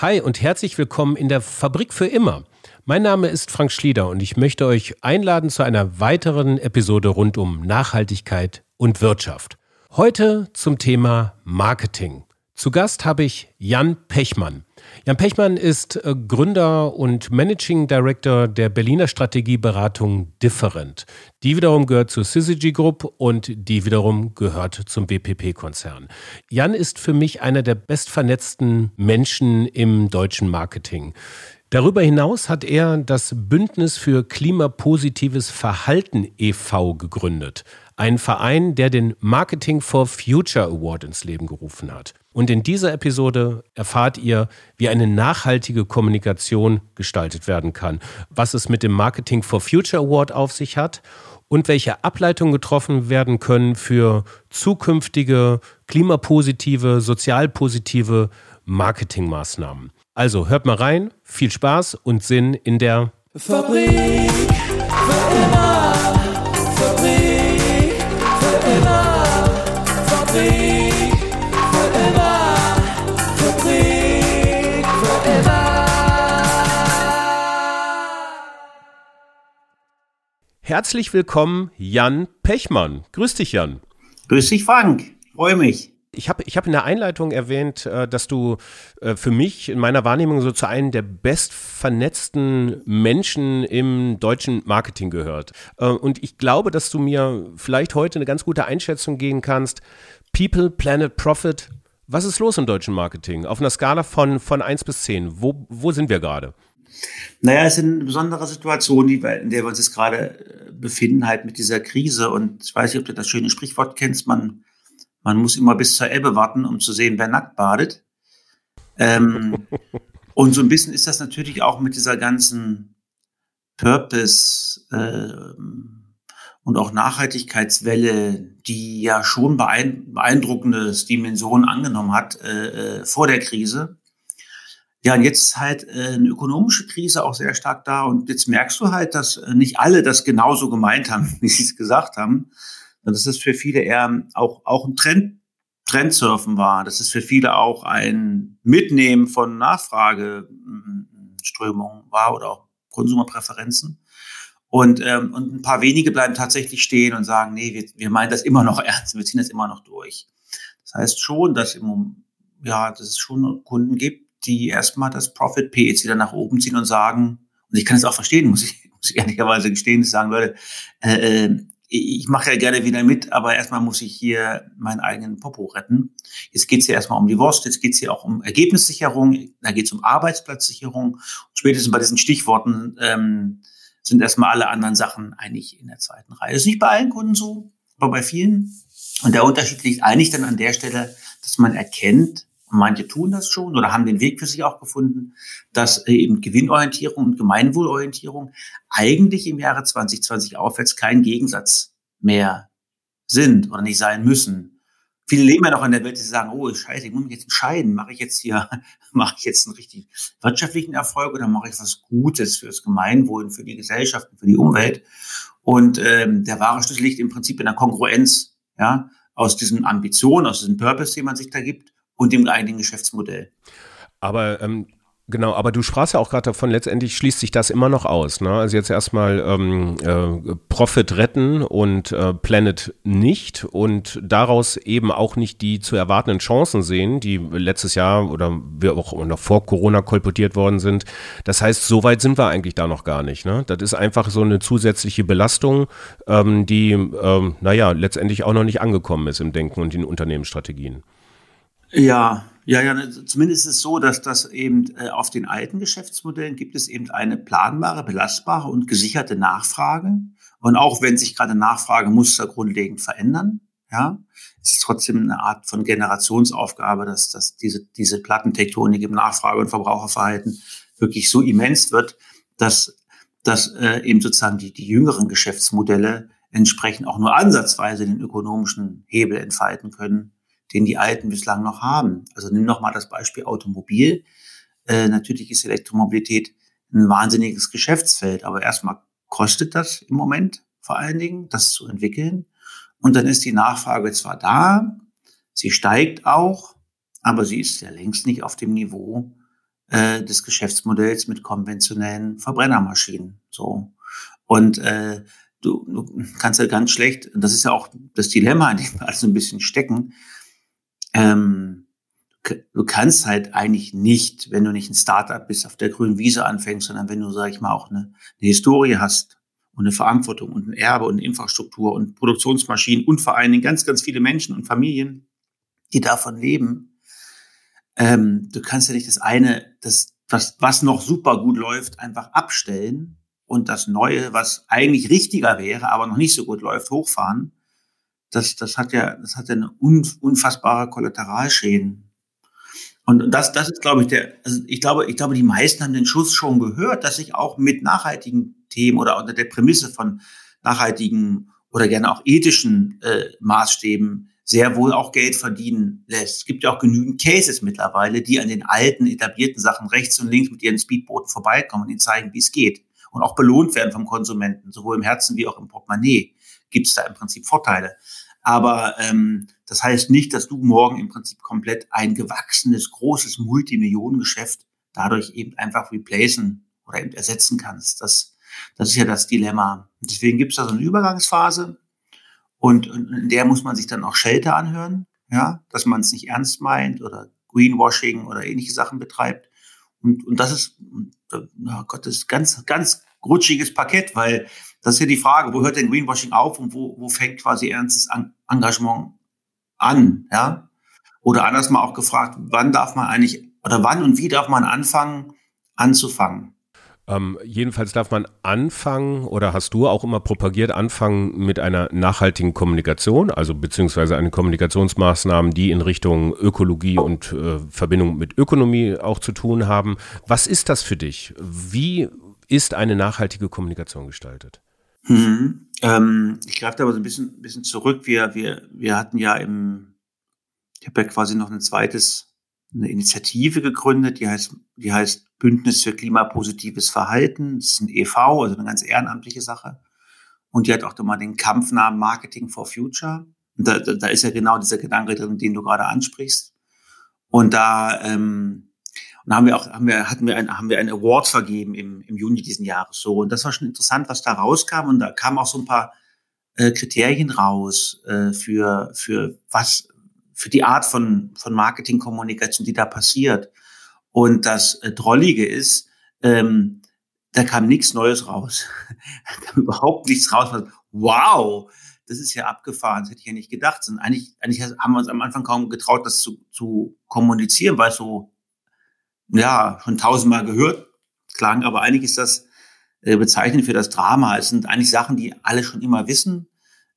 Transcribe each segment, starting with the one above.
Hi und herzlich willkommen in der Fabrik für immer. Mein Name ist Frank Schlieder und ich möchte euch einladen zu einer weiteren Episode rund um Nachhaltigkeit und Wirtschaft. Heute zum Thema Marketing. Zu Gast habe ich Jan Pechmann. Jan Pechmann ist äh, Gründer und Managing Director der Berliner Strategieberatung Different. Die wiederum gehört zur Syzygy Group und die wiederum gehört zum BPP-Konzern. Jan ist für mich einer der bestvernetzten Menschen im deutschen Marketing. Darüber hinaus hat er das Bündnis für klimapositives Verhalten e.V. gegründet. Ein Verein, der den Marketing for Future Award ins Leben gerufen hat. Und in dieser Episode erfahrt ihr, wie eine nachhaltige Kommunikation gestaltet werden kann, was es mit dem Marketing for Future Award auf sich hat und welche Ableitungen getroffen werden können für zukünftige klimapositive, sozialpositive Marketingmaßnahmen. Also hört mal rein, viel Spaß und Sinn in der Fabrik für immer. Herzlich willkommen, Jan Pechmann. Grüß dich, Jan. Grüß dich, Frank. Freue mich ich habe ich hab in der Einleitung erwähnt, äh, dass du äh, für mich in meiner Wahrnehmung so zu einem der bestvernetzten Menschen im deutschen Marketing gehört. Äh, und ich glaube, dass du mir vielleicht heute eine ganz gute Einschätzung geben kannst. People, Planet, Profit. Was ist los im deutschen Marketing? Auf einer Skala von, von 1 bis 10. Wo, wo sind wir gerade? Naja, es ist eine besondere Situation, in der wir uns jetzt gerade befinden, halt mit dieser Krise. Und ich weiß nicht, ob du das schöne Sprichwort kennst, man man muss immer bis zur Elbe warten, um zu sehen, wer nackt badet. Ähm, und so ein bisschen ist das natürlich auch mit dieser ganzen Purpose äh, und auch Nachhaltigkeitswelle, die ja schon beeindruckende Dimensionen angenommen hat äh, äh, vor der Krise. Ja, und jetzt ist halt äh, eine ökonomische Krise auch sehr stark da. Und jetzt merkst du halt, dass äh, nicht alle das genauso gemeint haben, wie sie es gesagt haben, dass es für viele eher auch, auch ein Trend, Trendsurfen war. Das ist für viele auch ein Mitnehmen von Nachfrageströmungen war oder auch Konsumerpräferenzen. Und, ähm, und ein paar wenige bleiben tatsächlich stehen und sagen, nee, wir, wir meinen das immer noch ernst, wir ziehen das immer noch durch. Das heißt schon, dass, im, ja, dass es schon Kunden gibt, die erstmal das Profit P jetzt wieder nach oben ziehen und sagen, und ich kann es auch verstehen, muss ich, muss ich ehrlicherweise gestehen, dass sagen, Leute, äh, äh ich mache ja gerne wieder mit, aber erstmal muss ich hier meinen eigenen Popo retten. Jetzt geht es ja erstmal um die Wurst, jetzt geht es hier auch um Ergebnissicherung, da geht es um Arbeitsplatzsicherung. Und spätestens bei diesen Stichworten ähm, sind erstmal alle anderen Sachen eigentlich in der zweiten Reihe. Das ist nicht bei allen Kunden so, aber bei vielen. Und der Unterschied liegt eigentlich dann an der Stelle, dass man erkennt, manche tun das schon oder haben den Weg für sich auch gefunden, dass äh, eben Gewinnorientierung und Gemeinwohlorientierung eigentlich im Jahre 2020 aufwärts kein Gegensatz mehr sind oder nicht sein müssen. Viele leben ja noch in der Welt, die sagen, oh, scheiße, ich muss mich jetzt entscheiden, mache ich jetzt hier, mache ich jetzt einen richtig wirtschaftlichen Erfolg oder mache ich was Gutes fürs Gemeinwohl, für die Gesellschaft, für die Umwelt? Und ähm, der wahre Schlüssel liegt im Prinzip in der Kongruenz, ja, aus diesen Ambitionen, aus diesem Purpose, den man sich da gibt und dem eigenen Geschäftsmodell. Aber ähm, Genau, aber du sprachst ja auch gerade davon, letztendlich schließt sich das immer noch aus. Ne? Also jetzt erstmal ähm, äh, Profit retten und äh, Planet nicht und daraus eben auch nicht die zu erwartenden Chancen sehen, die letztes Jahr oder wir auch noch vor Corona kolportiert worden sind. Das heißt, so weit sind wir eigentlich da noch gar nicht. Ne? Das ist einfach so eine zusätzliche Belastung, ähm, die, ähm, naja, letztendlich auch noch nicht angekommen ist im Denken und in Unternehmensstrategien. Ja, ja, ja, zumindest ist es so, dass das eben äh, auf den alten Geschäftsmodellen gibt es eben eine planbare, belastbare und gesicherte Nachfrage. Und auch wenn sich gerade Nachfragemuster grundlegend verändern, ja, ist es trotzdem eine Art von Generationsaufgabe, dass, dass diese, diese Plattentektonik im Nachfrage- und Verbraucherverhalten wirklich so immens wird, dass, dass äh, eben sozusagen die, die jüngeren Geschäftsmodelle entsprechend auch nur ansatzweise den ökonomischen Hebel entfalten können, den die Alten bislang noch haben. Also nimm noch mal das Beispiel Automobil. Äh, natürlich ist Elektromobilität ein wahnsinniges Geschäftsfeld, aber erstmal kostet das im Moment vor allen Dingen, das zu entwickeln. Und dann ist die Nachfrage zwar da, sie steigt auch, aber sie ist ja längst nicht auf dem Niveau, äh, des Geschäftsmodells mit konventionellen Verbrennermaschinen. So. Und äh, du, du kannst ja ganz schlecht, das ist ja auch das Dilemma, in dem wir also ein bisschen stecken, ähm, du kannst halt eigentlich nicht, wenn du nicht ein Startup bist, auf der grünen Wiese anfängst, sondern wenn du, sag ich mal, auch eine, eine Historie hast und eine Verantwortung und ein Erbe und eine Infrastruktur und Produktionsmaschinen und vor allen Dingen ganz, ganz viele Menschen und Familien, die davon leben. Ähm, du kannst ja nicht das eine, das, was, was noch super gut läuft, einfach abstellen und das Neue, was eigentlich richtiger wäre, aber noch nicht so gut läuft, hochfahren. Das, das hat ja, das hat ja eine unfassbare Kollateralschäden. Und das, das ist, glaube ich, der, also ich glaube, ich glaube, die meisten haben den Schuss schon gehört, dass sich auch mit nachhaltigen Themen oder unter der Prämisse von nachhaltigen oder gerne auch ethischen äh, Maßstäben sehr wohl auch Geld verdienen lässt. Es gibt ja auch genügend Cases mittlerweile, die an den alten, etablierten Sachen rechts und links mit ihren Speedbooten vorbeikommen und ihnen zeigen, wie es geht. Und auch belohnt werden vom Konsumenten, sowohl im Herzen wie auch im Portemonnaie gibt es da im Prinzip Vorteile. Aber ähm, das heißt nicht, dass du morgen im Prinzip komplett ein gewachsenes, großes Multimillionengeschäft dadurch eben einfach replacen oder eben ersetzen kannst. Das, das ist ja das Dilemma. Deswegen gibt es da so eine Übergangsphase und, in der muss man sich dann auch Shelter anhören, ja, dass man es nicht ernst meint oder Greenwashing oder ähnliche Sachen betreibt. Und, und das ist, oh Gott, das ist ganz, ganz rutschiges Parkett, weil das ist ja die Frage, wo hört denn Greenwashing auf und wo, wo fängt quasi ernstes Engagement an, ja? Oder anders mal auch gefragt, wann darf man eigentlich, oder wann und wie darf man anfangen, anzufangen? Ähm, jedenfalls darf man anfangen, oder hast du auch immer propagiert, anfangen mit einer nachhaltigen Kommunikation, also beziehungsweise eine Kommunikationsmaßnahmen, die in Richtung Ökologie und äh, Verbindung mit Ökonomie auch zu tun haben. Was ist das für dich? Wie ist eine nachhaltige Kommunikation gestaltet? Mhm. Ähm, ich greife da aber so ein bisschen, bisschen zurück. Wir, wir, wir hatten ja im, ich habe ja quasi noch ein zweites, eine Initiative gegründet, die heißt, die heißt Bündnis für klimapositives Verhalten. Das ist ein EV, also eine ganz ehrenamtliche Sache. Und die hat auch mal den Kampfnamen Marketing for Future. Und da, da, da ist ja genau dieser Gedanke drin, den du gerade ansprichst. Und da ähm, und haben wir auch, haben wir, hatten wir ein, haben wir einen Award vergeben im, im Juni diesen Jahres so. Und das war schon interessant, was da rauskam. Und da kamen auch so ein paar äh, Kriterien raus äh, für, für was, für die Art von, von Marketingkommunikation, die da passiert. Und das äh, Drollige ist, ähm, da kam nichts Neues raus. da kam überhaupt nichts raus. Wow, das ist ja abgefahren, das hätte ich ja nicht gedacht. Und eigentlich, eigentlich haben wir uns am Anfang kaum getraut, das zu, zu kommunizieren, weil es so ja, schon tausendmal gehört klang, aber eigentlich ist das äh, bezeichnend für das Drama. Es sind eigentlich Sachen, die alle schon immer wissen,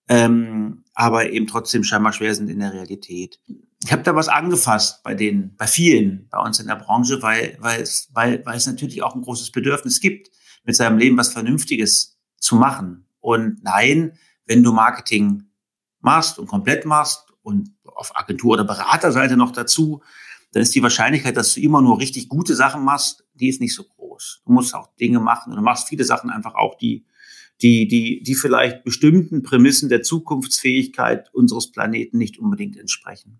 ähm, aber eben trotzdem scheinbar schwer sind in der Realität. Ich habe da was angefasst bei den, bei vielen bei uns in der Branche, weil, weil, es, weil, weil es natürlich auch ein großes Bedürfnis gibt, mit seinem Leben was Vernünftiges zu machen. Und nein, wenn du Marketing machst und komplett machst und auf Agentur- oder Beraterseite noch dazu, dann ist die Wahrscheinlichkeit, dass du immer nur richtig gute Sachen machst, die ist nicht so groß. Du musst auch Dinge machen und du machst viele Sachen einfach auch, die, die, die, die vielleicht bestimmten Prämissen der Zukunftsfähigkeit unseres Planeten nicht unbedingt entsprechen.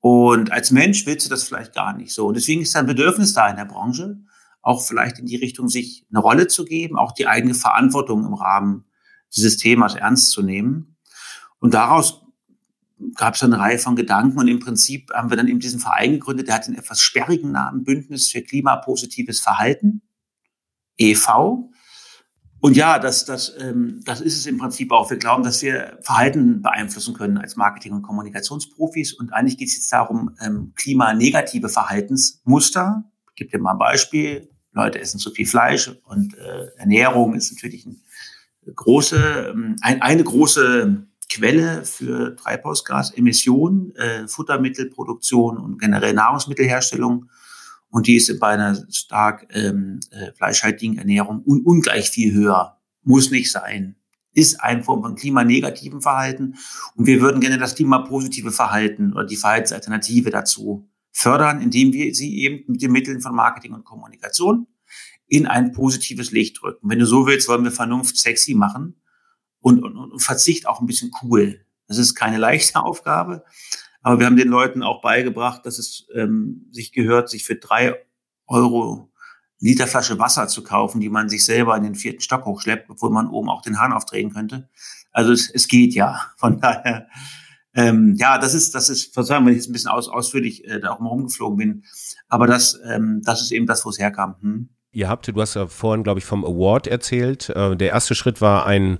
Und als Mensch willst du das vielleicht gar nicht so. Und deswegen ist ein Bedürfnis da in der Branche, auch vielleicht in die Richtung, sich eine Rolle zu geben, auch die eigene Verantwortung im Rahmen dieses Themas ernst zu nehmen. Und daraus gab es eine Reihe von Gedanken und im Prinzip haben wir dann eben diesen Verein gegründet, der hat den etwas sperrigen Namen Bündnis für klimapositives Verhalten, EV. Und ja, das, das, ähm, das ist es im Prinzip auch. Wir glauben, dass wir Verhalten beeinflussen können als Marketing- und Kommunikationsprofis. Und eigentlich geht es jetzt darum, ähm, klimanegative Verhaltensmuster. Ich gebe dir mal ein Beispiel. Leute essen zu viel Fleisch und äh, Ernährung ist natürlich ein große, ähm, ein, eine große Quelle für Treibhausgasemissionen, äh, Futtermittelproduktion und generell Nahrungsmittelherstellung. Und die ist bei einer stark ähm, äh, fleischhaltigen Ernährung un ungleich viel höher. Muss nicht sein. Ist eine Form von klimanegativen Verhalten. Und wir würden gerne das klimapositive Verhalten oder die Verhaltensalternative dazu fördern, indem wir sie eben mit den Mitteln von Marketing und Kommunikation in ein positives Licht drücken. Wenn du so willst, wollen wir Vernunft sexy machen und, und, und Verzicht auch ein bisschen cool. Das ist keine leichte Aufgabe, aber wir haben den Leuten auch beigebracht, dass es ähm, sich gehört, sich für drei Euro Literflasche Wasser zu kaufen, die man sich selber in den vierten Stock hochschleppt, obwohl man oben auch den Hahn aufdrehen könnte. Also es, es geht ja. Von daher, ähm, ja, das ist, das ist, verzeihung, wenn ich jetzt ein bisschen aus, ausführlich äh, da auch mal rumgeflogen bin. Aber das, ähm, das ist eben das, wo es herkam. Hm? Ihr habt, du hast ja vorhin, glaube ich, vom Award erzählt. Äh, der erste Schritt war ein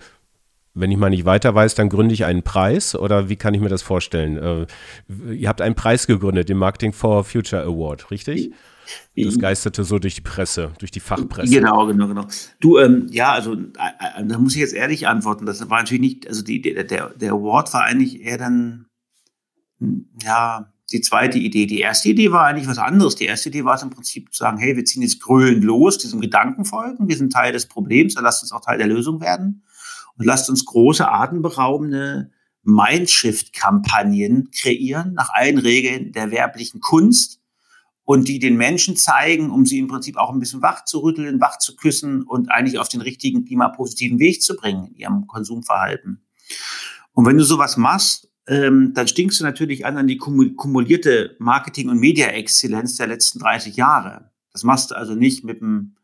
wenn ich mal nicht weiter weiß, dann gründe ich einen Preis oder wie kann ich mir das vorstellen? Äh, ihr habt einen Preis gegründet, den Marketing for Future Award, richtig? Das geisterte so durch die Presse, durch die Fachpresse. Genau, genau, genau. Du, ähm, ja, also äh, äh, da muss ich jetzt ehrlich antworten. Das war natürlich nicht, also die, der, der Award war eigentlich eher dann, hm, ja, die zweite Idee. Die erste Idee war eigentlich was anderes. Die erste Idee war es im Prinzip zu sagen, hey, wir ziehen jetzt grölend los, diesem Gedanken folgen, wir sind Teil des Problems, dann lasst uns auch Teil der Lösung werden und lasst uns große, atemberaubende Mindshift-Kampagnen kreieren, nach allen Regeln der werblichen Kunst und die den Menschen zeigen, um sie im Prinzip auch ein bisschen wach zu rütteln, wach zu küssen und eigentlich auf den richtigen klimapositiven Weg zu bringen in ihrem Konsumverhalten. Und wenn du sowas machst, ähm, dann stinkst du natürlich an an die kumulierte Marketing- und Media-Exzellenz der letzten 30 Jahre. Das machst du also nicht mit einem,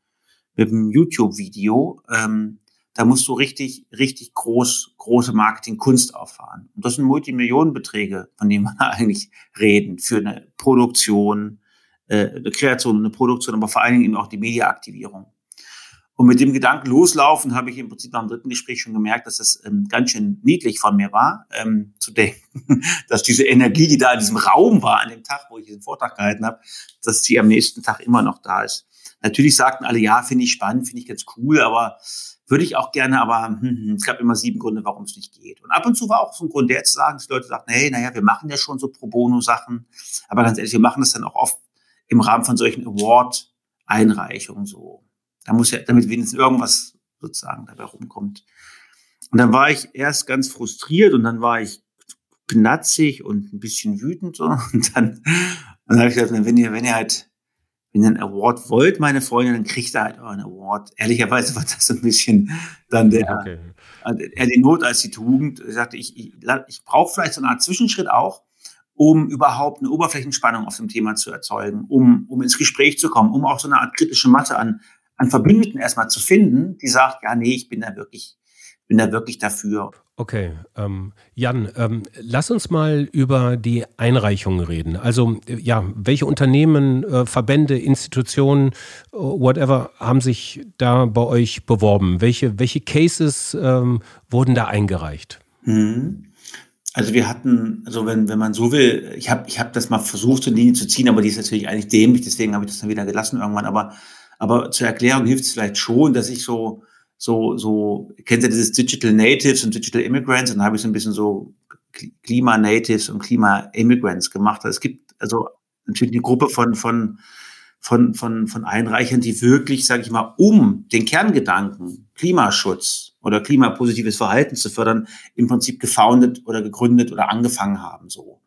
mit YouTube-Video. Ähm, da musst du richtig, richtig groß, große Marketing-Kunst auffahren. Und das sind Multimillionenbeträge, von denen wir eigentlich reden, für eine Produktion, äh, eine Kreation, eine Produktion, aber vor allen Dingen eben auch die Mediaaktivierung. Und mit dem Gedanken loslaufen habe ich im Prinzip nach dem dritten Gespräch schon gemerkt, dass das ähm, ganz schön niedlich von mir war, ähm, zu denken, dass diese Energie, die da in diesem Raum war, an dem Tag, wo ich diesen Vortrag gehalten habe, dass sie am nächsten Tag immer noch da ist. Natürlich sagten alle, ja, finde ich spannend, finde ich ganz cool, aber würde ich auch gerne, aber hm, hm, es gab immer sieben Gründe, warum es nicht geht. Und ab und zu war auch so ein Grund, der zu sagen, dass die Leute sagten, hey, naja, wir machen ja schon so Pro Bono-Sachen, aber ganz ehrlich, wir machen das dann auch oft im Rahmen von solchen Award-Einreichungen so. Da muss ja, damit wenigstens irgendwas sozusagen dabei rumkommt. Und dann war ich erst ganz frustriert und dann war ich knatzig und ein bisschen wütend so. Und dann, dann habe ich gesagt, wenn ihr, wenn ihr halt, wenn ihr einen Award wollt, meine Freunde, dann kriegt ihr halt euren Award. Ehrlicherweise war das so ein bisschen dann der, okay. eher die Not als die Tugend. Ich sagte, ich, ich, ich brauche vielleicht so eine Art Zwischenschritt auch, um überhaupt eine Oberflächenspannung auf dem Thema zu erzeugen, um, um ins Gespräch zu kommen, um auch so eine Art kritische Masse an, an Verbündeten erstmal zu finden, die sagt, ja, nee, ich bin da wirklich, bin da wirklich dafür. Okay, ähm, Jan, ähm, lass uns mal über die Einreichungen reden. Also ja, welche Unternehmen, äh, Verbände, Institutionen, äh, whatever, haben sich da bei euch beworben? Welche, welche Cases ähm, wurden da eingereicht? Mhm. Also wir hatten, also wenn, wenn man so will, ich habe ich hab das mal versucht, so eine Linie zu ziehen, aber die ist natürlich eigentlich dämlich, deswegen habe ich das dann wieder gelassen irgendwann. Aber, aber zur Erklärung hilft es vielleicht schon, dass ich so, so, so, kennt ihr dieses Digital Natives und Digital Immigrants? Und dann habe ich so ein bisschen so Klima-Natives und Klima-Immigrants gemacht. Also es gibt also natürlich eine Gruppe von, von von, von, von Einreichern, die wirklich, sage ich mal, um den Kerngedanken Klimaschutz oder klimapositives Verhalten zu fördern, im Prinzip gefoundet oder gegründet oder angefangen haben. so.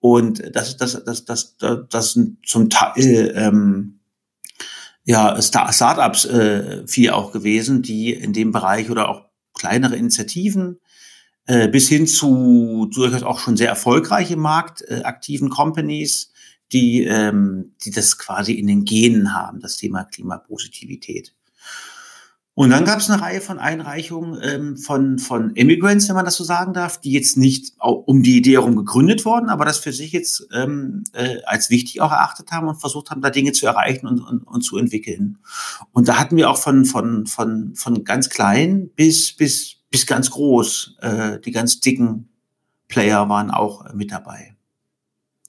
Und das, das, das, das, das, das sind zum Teil ähm, ja, Startups äh, viel auch gewesen, die in dem Bereich oder auch kleinere Initiativen äh, bis hin zu durchaus auch schon sehr erfolgreiche Markt äh, Companies, die, ähm, die das quasi in den Genen haben, das Thema Klimapositivität. Und dann gab es eine Reihe von Einreichungen ähm, von, von Immigrants, wenn man das so sagen darf, die jetzt nicht um die Idee herum gegründet wurden, aber das für sich jetzt ähm, äh, als wichtig auch erachtet haben und versucht haben, da Dinge zu erreichen und, und, und zu entwickeln. Und da hatten wir auch von, von, von, von ganz klein bis, bis, bis ganz groß, äh, die ganz dicken Player waren auch mit dabei.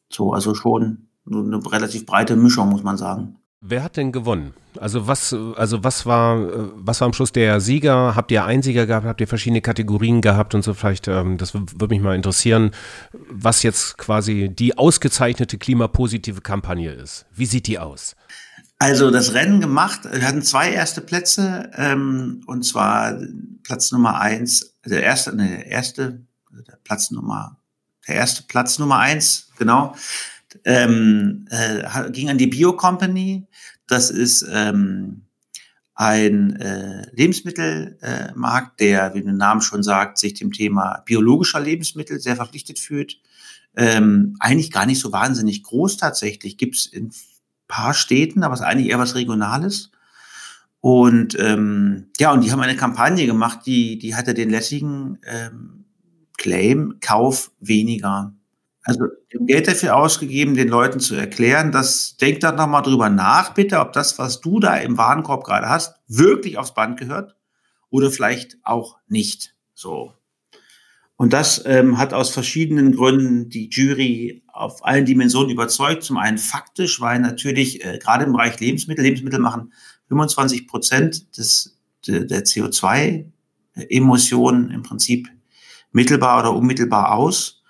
So, also schon eine relativ breite Mischung, muss man sagen. Wer hat denn gewonnen? Also was, also was war, was war am Schluss der Sieger? Habt ihr einen Sieger gehabt? Habt ihr verschiedene Kategorien gehabt und so? Vielleicht, ähm, das würde mich mal interessieren, was jetzt quasi die ausgezeichnete klimapositive Kampagne ist. Wie sieht die aus? Also das Rennen gemacht, wir hatten zwei erste Plätze, ähm, und zwar Platz Nummer eins, der erste, ne, der erste, der Platz Nummer, der erste Platz Nummer eins, genau, ähm, äh, ging an die Bio Company. Das ist ähm, ein äh, Lebensmittelmarkt, äh, der, wie der Name schon sagt, sich dem Thema biologischer Lebensmittel sehr verpflichtet fühlt. Ähm, eigentlich gar nicht so wahnsinnig groß tatsächlich. Gibt es in paar Städten, aber es ist eigentlich eher was Regionales. Und ähm, ja, und die haben eine Kampagne gemacht, die, die hatte den lässigen ähm, Claim, Kauf weniger. Also Geld dafür ausgegeben, den Leuten zu erklären, dass denk da nochmal drüber nach, bitte, ob das, was du da im Warenkorb gerade hast, wirklich aufs Band gehört oder vielleicht auch nicht. So. Und das ähm, hat aus verschiedenen Gründen die Jury auf allen Dimensionen überzeugt. Zum einen faktisch, weil natürlich äh, gerade im Bereich Lebensmittel, Lebensmittel machen 25 Prozent des, der, der CO2-Emissionen im Prinzip mittelbar oder unmittelbar aus.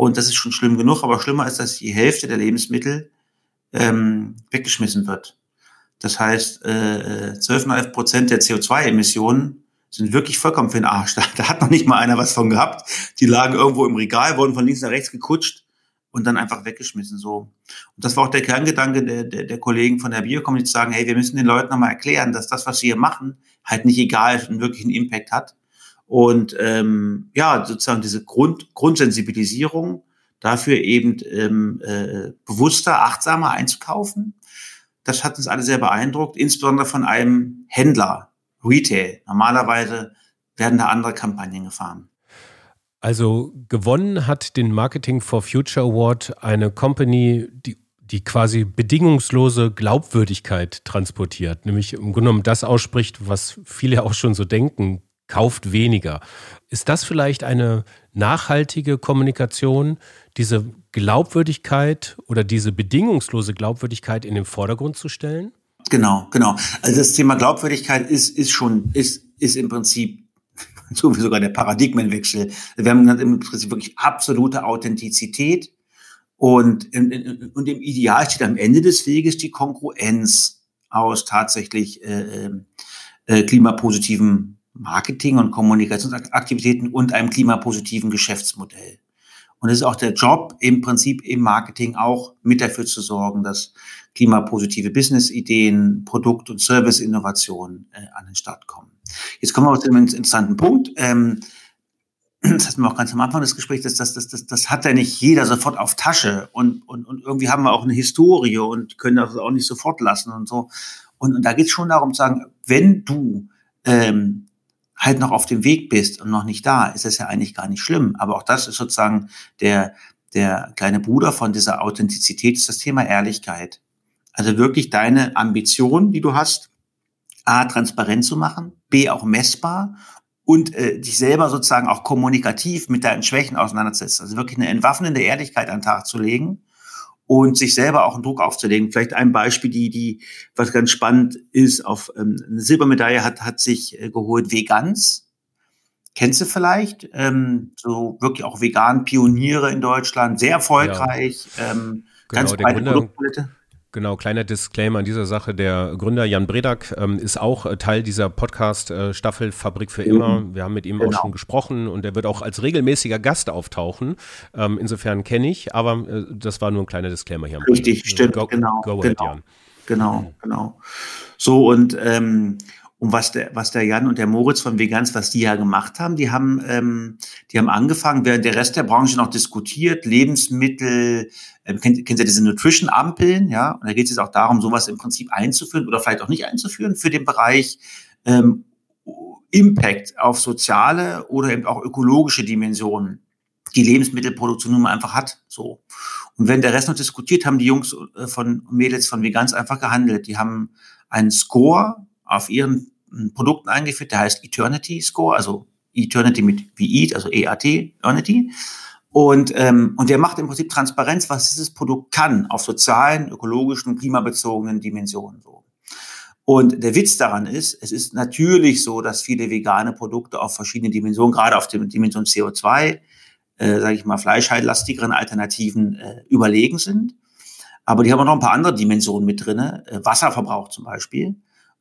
Und das ist schon schlimm genug, aber schlimmer ist, dass die Hälfte der Lebensmittel ähm, weggeschmissen wird. Das heißt, äh, 12,5 Prozent der CO2-Emissionen sind wirklich vollkommen für den Arsch. Da, da hat noch nicht mal einer was von gehabt. Die lagen irgendwo im Regal, wurden von links nach rechts gekutscht und dann einfach weggeschmissen. So. Und das war auch der Kerngedanke der, der, der Kollegen von der Biokommunität zu sagen, hey, wir müssen den Leuten nochmal erklären, dass das, was wir hier machen, halt nicht egal ist und wirklich einen Impact hat. Und ähm, ja, sozusagen diese Grund, Grundsensibilisierung dafür eben ähm, äh, bewusster, achtsamer einzukaufen. Das hat uns alle sehr beeindruckt, insbesondere von einem Händler, Retail. Normalerweise werden da andere Kampagnen gefahren. Also gewonnen hat den Marketing for Future Award eine Company, die, die quasi bedingungslose Glaubwürdigkeit transportiert, nämlich im Grunde genommen das ausspricht, was viele auch schon so denken, kauft weniger. Ist das vielleicht eine nachhaltige Kommunikation, diese Glaubwürdigkeit oder diese bedingungslose Glaubwürdigkeit in den Vordergrund zu stellen? Genau, genau. Also das Thema Glaubwürdigkeit ist, ist schon, ist, ist im Prinzip sogar der Paradigmenwechsel. Wir haben im Prinzip wirklich absolute Authentizität und, und im Ideal steht am Ende des Weges die Kongruenz aus tatsächlich äh, äh, äh klimapositiven Marketing und Kommunikationsaktivitäten und einem klimapositiven Geschäftsmodell. Und es ist auch der Job im Prinzip im Marketing auch mit dafür zu sorgen, dass klimapositive Business-Ideen, Produkt- und Service-Innovationen äh, an den Start kommen. Jetzt kommen wir zu einem interessanten Punkt. Ähm, das hatten wir auch ganz am Anfang des Gesprächs, das, das, das, das, das hat ja nicht jeder sofort auf Tasche und, und, und irgendwie haben wir auch eine Historie und können das auch nicht sofort lassen und so. Und, und da geht es schon darum zu sagen, wenn du ähm, halt noch auf dem Weg bist und noch nicht da, ist es ja eigentlich gar nicht schlimm. Aber auch das ist sozusagen der, der kleine Bruder von dieser Authentizität, ist das Thema Ehrlichkeit. Also wirklich deine Ambition, die du hast, A, transparent zu machen, B, auch messbar und äh, dich selber sozusagen auch kommunikativ mit deinen Schwächen auseinanderzusetzen. Also wirklich eine entwaffnende Ehrlichkeit an den Tag zu legen und sich selber auch einen Druck aufzulegen. Vielleicht ein Beispiel, die, die, was ganz spannend ist, auf ähm, eine Silbermedaille hat, hat sich äh, geholt Vegans. Kennst du vielleicht? Ähm, so wirklich auch vegan Pioniere in Deutschland, sehr erfolgreich, ja. ähm, genau, ganz breite Produktpalette. Genau, kleiner Disclaimer an dieser Sache. Der Gründer Jan Bredak ähm, ist auch äh, Teil dieser Podcast-Staffel äh, Fabrik für immer. Mhm. Wir haben mit ihm genau. auch schon gesprochen und er wird auch als regelmäßiger Gast auftauchen. Ähm, insofern kenne ich, aber äh, das war nur ein kleiner Disclaimer hier. Richtig, stimmt, go, genau. Go ahead, genau, Jan. genau, mhm. genau. So und ähm, und was der, was der Jan und der Moritz von Vegans, was die ja gemacht haben, die haben, ähm, die haben angefangen, während der Rest der Branche noch diskutiert, Lebensmittel, ähm, kennt, kennt ihr diese Nutrition-Ampeln, ja? Und da geht es jetzt auch darum, sowas im Prinzip einzuführen oder vielleicht auch nicht einzuführen für den Bereich ähm, Impact auf soziale oder eben auch ökologische Dimensionen, die Lebensmittelproduktion nun mal einfach hat. So. Und wenn der Rest noch diskutiert, haben die Jungs äh, von Mädels von Vegans einfach gehandelt. Die haben einen Score auf ihren Produkten eingeführt, der heißt Eternity Score, also Eternity mit wie Eat, also EAT, Eternity. Und, ähm, und der macht im Prinzip Transparenz, was dieses Produkt kann, auf sozialen, ökologischen, klimabezogenen Dimensionen. So. Und der Witz daran ist, es ist natürlich so, dass viele vegane Produkte auf verschiedene Dimensionen, gerade auf der Dimension CO2, äh, sage ich mal, fleischhaltlastigeren Alternativen äh, überlegen sind. Aber die haben auch noch ein paar andere Dimensionen mit drinne, äh, Wasserverbrauch zum Beispiel.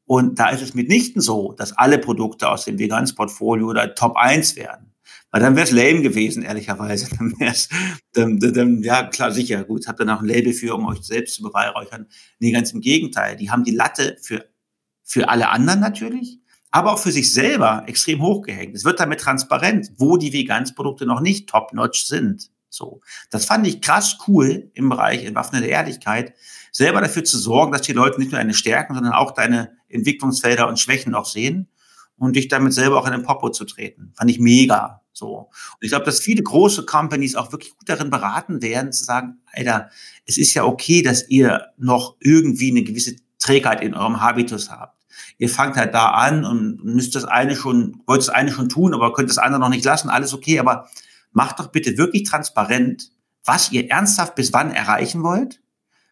Und da ist es mitnichten so, dass alle Produkte aus dem Vegansportfolio oder Top 1 werden. Weil dann wäre es lame gewesen, ehrlicherweise. Dann wäre es, dann, dann, ja klar, sicher, gut, habt ihr noch ein Label für, um euch selbst zu beweihräuchern. Nee, ganz im Gegenteil. Die haben die Latte für, für alle anderen natürlich, aber auch für sich selber extrem hochgehängt. Es wird damit transparent, wo die Vegansprodukte noch nicht top-notch sind. So. Das fand ich krass cool im Bereich entwaffnete Ehrlichkeit, selber dafür zu sorgen, dass die Leute nicht nur deine Stärken, sondern auch deine Entwicklungsfelder und Schwächen auch sehen und dich damit selber auch in den Popo zu treten. Fand ich mega. So. Und ich glaube, dass viele große Companies auch wirklich gut darin beraten werden, zu sagen, Alter, es ist ja okay, dass ihr noch irgendwie eine gewisse Trägheit in eurem Habitus habt. Ihr fangt halt da an und müsst das eine schon, wollt das eine schon tun, aber könnt das andere noch nicht lassen, alles okay, aber macht doch bitte wirklich transparent, was ihr ernsthaft bis wann erreichen wollt.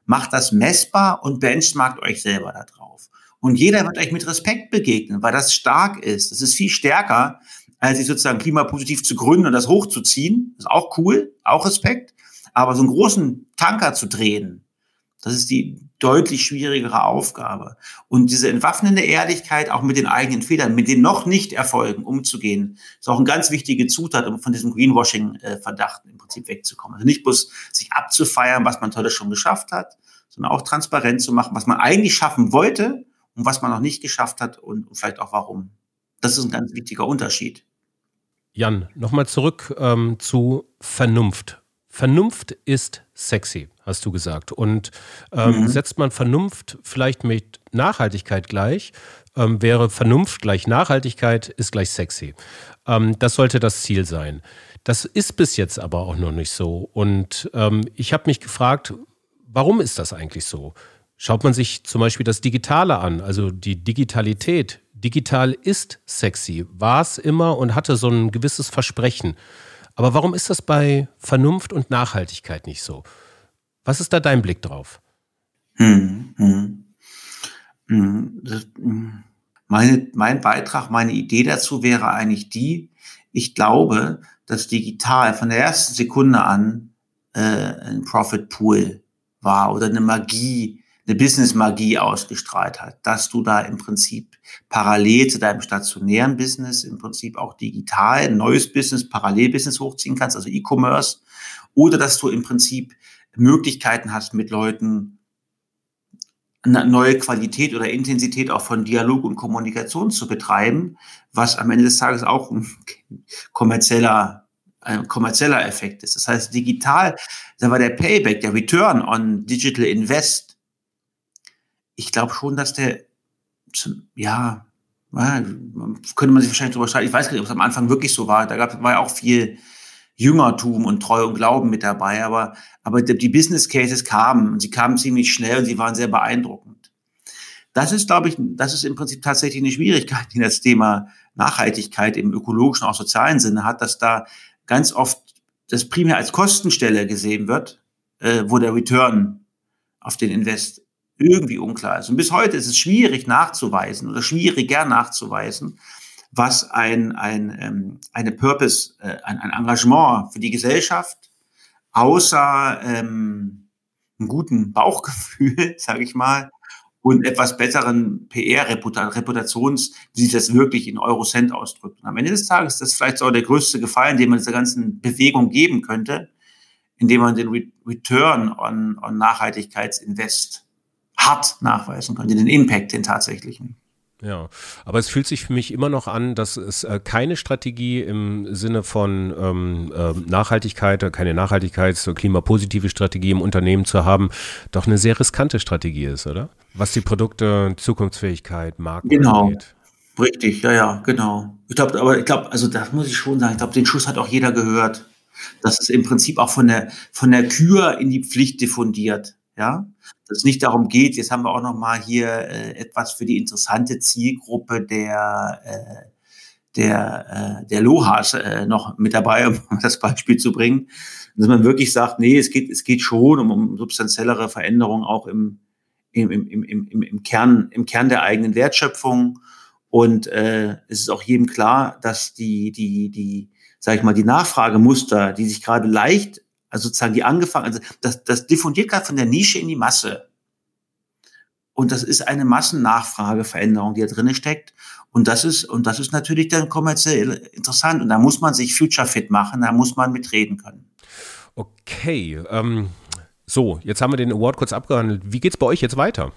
Macht das messbar und benchmarkt euch selber da drauf. Und jeder wird euch mit Respekt begegnen, weil das stark ist. Das ist viel stärker, als sich sozusagen klimapositiv zu gründen und das hochzuziehen. Das ist auch cool, auch Respekt. Aber so einen großen Tanker zu drehen, das ist die deutlich schwierigere Aufgabe. Und diese entwaffnende Ehrlichkeit, auch mit den eigenen Fehlern, mit den noch nicht Erfolgen umzugehen, ist auch eine ganz wichtige Zutat, um von diesem Greenwashing-Verdacht im Prinzip wegzukommen. Also nicht bloß sich abzufeiern, was man tolles schon geschafft hat, sondern auch transparent zu machen, was man eigentlich schaffen wollte und was man noch nicht geschafft hat und vielleicht auch warum. Das ist ein ganz wichtiger Unterschied. Jan, nochmal zurück ähm, zu Vernunft. Vernunft ist sexy, hast du gesagt. Und ähm, mhm. setzt man Vernunft vielleicht mit Nachhaltigkeit gleich, ähm, wäre Vernunft gleich Nachhaltigkeit ist gleich sexy. Ähm, das sollte das Ziel sein. Das ist bis jetzt aber auch noch nicht so. Und ähm, ich habe mich gefragt, warum ist das eigentlich so? Schaut man sich zum Beispiel das Digitale an, also die Digitalität, digital ist sexy, war es immer und hatte so ein gewisses Versprechen. Aber warum ist das bei Vernunft und Nachhaltigkeit nicht so? Was ist da dein Blick drauf? Hm, hm. Hm, hm. meine, mein Beitrag, meine Idee dazu wäre eigentlich die, ich glaube, dass digital von der ersten Sekunde an äh, ein Profit Pool war oder eine Magie eine Business-Magie ausgestrahlt hat, dass du da im Prinzip parallel zu deinem stationären Business im Prinzip auch digital ein neues Business, Parallel-Business hochziehen kannst, also E-Commerce, oder dass du im Prinzip Möglichkeiten hast, mit Leuten eine neue Qualität oder Intensität auch von Dialog und Kommunikation zu betreiben, was am Ende des Tages auch ein kommerzieller ein kommerzieller Effekt ist. Das heißt, digital, da war der Payback, der Return on Digital Invest ich glaube schon, dass der, ja, könnte man sich wahrscheinlich drüber streiten. Ich weiß gar nicht, ob es am Anfang wirklich so war. Da gab, war ja auch viel Jüngertum und Treu und Glauben mit dabei. Aber, aber die Business Cases kamen und sie kamen ziemlich schnell und sie waren sehr beeindruckend. Das ist, glaube ich, das ist im Prinzip tatsächlich eine Schwierigkeit, die das Thema Nachhaltigkeit im ökologischen, auch sozialen Sinne hat, dass da ganz oft das primär als Kostenstelle gesehen wird, äh, wo der Return auf den Invest irgendwie unklar ist. Und bis heute ist es schwierig nachzuweisen oder schwieriger nachzuweisen, was ein, ein, ähm, eine Purpose, äh, ein, ein Engagement für die Gesellschaft außer ähm, einem guten Bauchgefühl, sage ich mal, und etwas besseren PR-Reputations, die sich das wirklich in Eurocent ausdrückt. Und am Ende des Tages ist das vielleicht auch der größte Gefallen, den man dieser ganzen Bewegung geben könnte, indem man den Return on, on Nachhaltigkeitsinvest hart nachweisen könnte, den Impact, den tatsächlichen. Ja, aber es fühlt sich für mich immer noch an, dass es äh, keine Strategie im Sinne von ähm, äh, Nachhaltigkeit, keine Nachhaltigkeits- oder klimapositive Strategie im Unternehmen zu haben, doch eine sehr riskante Strategie ist, oder? Was die Produkte, Zukunftsfähigkeit, Marken genau. angeht. Richtig, ja, ja, genau. Ich glaube, aber ich glaube, also das muss ich schon sagen, ich glaube, den Schuss hat auch jeder gehört. Das ist im Prinzip auch von der, von der Kür in die Pflicht diffundiert. Ja, dass es nicht darum geht, jetzt haben wir auch noch mal hier äh, etwas für die interessante Zielgruppe der äh, der, äh, der Lohas äh, noch mit dabei, um das Beispiel zu bringen. Dass man wirklich sagt, nee, es geht, es geht schon um, um substanziellere Veränderungen auch im, im, im, im, im, im, Kern, im Kern der eigenen Wertschöpfung. Und äh, es ist auch jedem klar, dass die, die, die, sag ich mal, die Nachfragemuster, die sich gerade leicht also sozusagen die angefangen, also das, das diffundiert gerade von der Nische in die Masse. Und das ist eine Massennachfrageveränderung, die da drin steckt. Und das ist, und das ist natürlich dann kommerziell interessant. Und da muss man sich future fit machen, da muss man mitreden können. Okay, ähm, so, jetzt haben wir den Award kurz abgehandelt. Wie geht es bei euch jetzt weiter?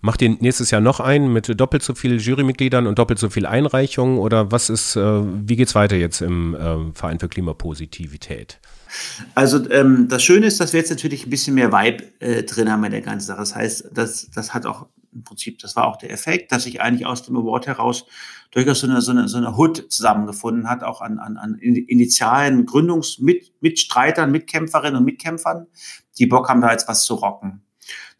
Macht ihr nächstes Jahr noch einen mit doppelt so viel Jurymitgliedern und doppelt so viel Einreichungen? Oder was ist, äh, wie geht's weiter jetzt im äh, Verein für Klimapositivität? Also ähm, das Schöne ist, dass wir jetzt natürlich ein bisschen mehr Vibe äh, drin haben in der ganzen Sache. Das heißt, das, das hat auch im Prinzip, das war auch der Effekt, dass sich eigentlich aus dem Award heraus durchaus so eine, so eine, so eine Hood zusammengefunden hat, auch an, an, an initialen Gründungsmitstreitern, Mitkämpferinnen und Mitkämpfern, die Bock haben, da jetzt was zu rocken.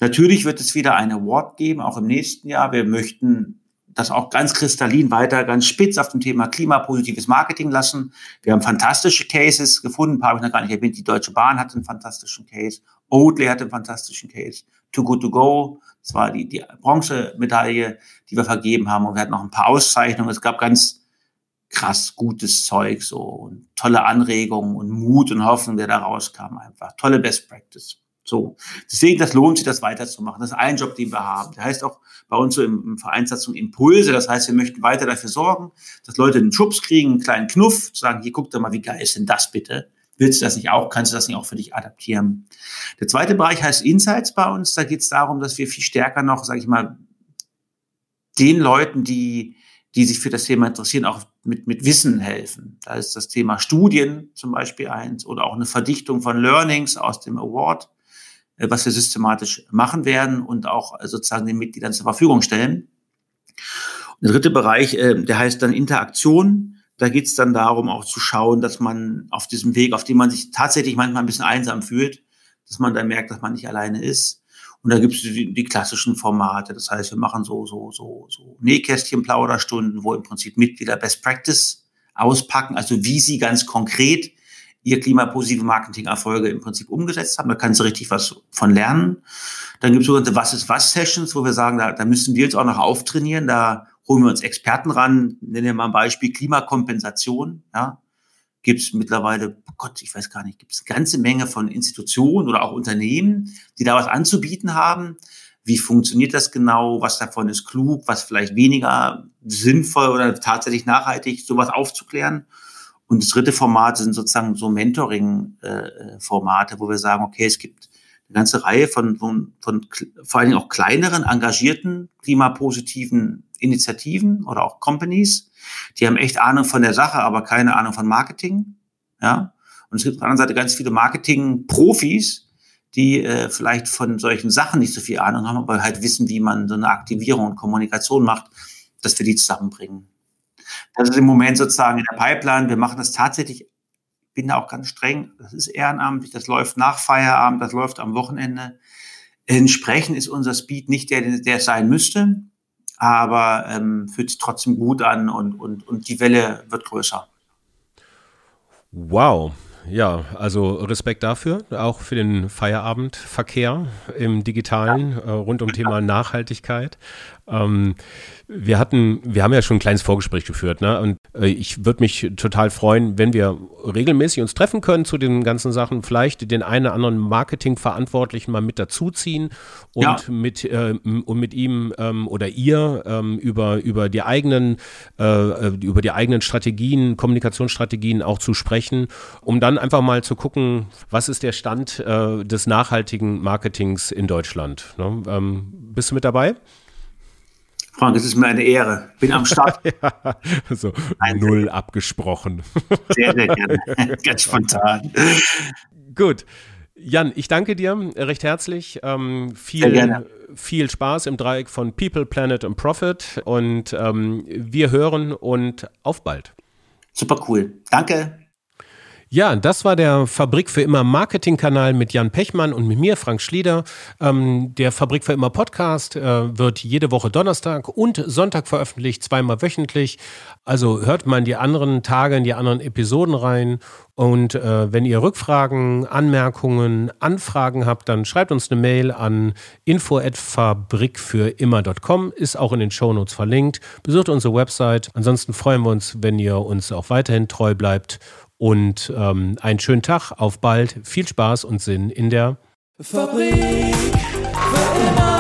Natürlich wird es wieder ein Award geben, auch im nächsten Jahr. Wir möchten das auch ganz kristallin weiter, ganz spitz auf dem Thema klimapositives Marketing lassen. Wir haben fantastische Cases gefunden, ein paar habe ich noch gar nicht erwähnt. Die Deutsche Bahn hat einen fantastischen Case, Oatly hat einen fantastischen Case, Too Good To Go, das war die, die Bronzemedaille, die wir vergeben haben und wir hatten noch ein paar Auszeichnungen. Es gab ganz krass gutes Zeug so und tolle Anregungen und Mut und Hoffnung, der da rauskam einfach. Tolle Best Practice. So. Deswegen, das lohnt sich, das weiterzumachen. Das ist ein Job, den wir haben. Der heißt auch bei uns so im, im Vereinssatzung Impulse. Das heißt, wir möchten weiter dafür sorgen, dass Leute einen Schubs kriegen, einen kleinen Knuff, sagen, hier guck doch mal, wie geil ist denn das bitte? Willst du das nicht auch? Kannst du das nicht auch für dich adaptieren? Der zweite Bereich heißt Insights bei uns. Da geht es darum, dass wir viel stärker noch, sage ich mal, den Leuten, die, die sich für das Thema interessieren, auch mit, mit Wissen helfen. Da ist das Thema Studien zum Beispiel eins oder auch eine Verdichtung von Learnings aus dem Award was wir systematisch machen werden und auch äh, sozusagen den Mitgliedern zur Verfügung stellen. Und der dritte Bereich, äh, der heißt dann Interaktion. Da geht es dann darum, auch zu schauen, dass man auf diesem Weg, auf dem man sich tatsächlich manchmal ein bisschen einsam fühlt, dass man dann merkt, dass man nicht alleine ist. Und da gibt es die, die, klassischen Formate. Das heißt, wir machen so, so, so, so Nähkästchen-Plauderstunden, wo im Prinzip Mitglieder Best Practice auspacken, also wie sie ganz konkret ihr klimapositive Marketing-Erfolge im Prinzip umgesetzt haben. Da kannst du richtig was von lernen. Dann gibt es sogenannte Was ist was Sessions, wo wir sagen, da, da müssen wir jetzt auch noch auftrainieren. Da holen wir uns Experten ran. Nennen wir mal ein Beispiel Klimakompensation. Ja, gibt es mittlerweile, oh Gott, ich weiß gar nicht, gibt es eine ganze Menge von Institutionen oder auch Unternehmen, die da was anzubieten haben. Wie funktioniert das genau? Was davon ist klug? Was vielleicht weniger sinnvoll oder tatsächlich nachhaltig, sowas aufzuklären? Und das dritte Format sind sozusagen so Mentoring-Formate, wo wir sagen, okay, es gibt eine ganze Reihe von, von, von vor allen Dingen auch kleineren, engagierten, klimapositiven Initiativen oder auch Companies, die haben echt Ahnung von der Sache, aber keine Ahnung von Marketing. Ja. Und es gibt auf der anderen Seite ganz viele Marketing-Profis, die äh, vielleicht von solchen Sachen nicht so viel Ahnung haben, aber halt wissen, wie man so eine Aktivierung und Kommunikation macht, dass wir die zusammenbringen. Das ist im Moment sozusagen in der Pipeline. Wir machen das tatsächlich, bin da auch ganz streng, das ist ehrenamtlich, das läuft nach Feierabend, das läuft am Wochenende. Entsprechend ist unser Speed nicht der, der es sein müsste, aber ähm, fühlt sich trotzdem gut an und, und, und die Welle wird größer. Wow, ja, also Respekt dafür, auch für den Feierabendverkehr im digitalen äh, rund um Thema Nachhaltigkeit. Ähm, wir hatten, wir haben ja schon ein kleines Vorgespräch geführt, ne? Und äh, ich würde mich total freuen, wenn wir regelmäßig uns treffen können zu den ganzen Sachen, vielleicht den einen oder anderen Marketingverantwortlichen mal mit dazuziehen und ja. mit äh, und mit ihm ähm, oder ihr ähm, über über die eigenen äh, über die eigenen Strategien, Kommunikationsstrategien auch zu sprechen, um dann einfach mal zu gucken, was ist der Stand äh, des nachhaltigen Marketings in Deutschland. Ne? Ähm, bist du mit dabei? Frank, es ist mir eine Ehre. Bin am Start. ja, so Nein, null abgesprochen. Sehr, sehr gerne. Ganz spontan. Gut. Jan, ich danke dir recht herzlich. Ähm, viel, viel Spaß im Dreieck von People, Planet und Profit. Und ähm, wir hören und auf bald. Super cool. Danke. Ja, das war der Fabrik für immer Marketingkanal mit Jan Pechmann und mit mir, Frank Schlieder. Ähm, der Fabrik für immer Podcast äh, wird jede Woche Donnerstag und Sonntag veröffentlicht, zweimal wöchentlich. Also hört mal in die anderen Tage, in die anderen Episoden rein. Und äh, wenn ihr Rückfragen, Anmerkungen, Anfragen habt, dann schreibt uns eine Mail an info@fabrikfürimmer.com, ist auch in den Shownotes verlinkt. Besucht unsere Website. Ansonsten freuen wir uns, wenn ihr uns auch weiterhin treu bleibt und ähm, einen schönen Tag, auf bald, viel Spaß und Sinn in der Fabrik für immer.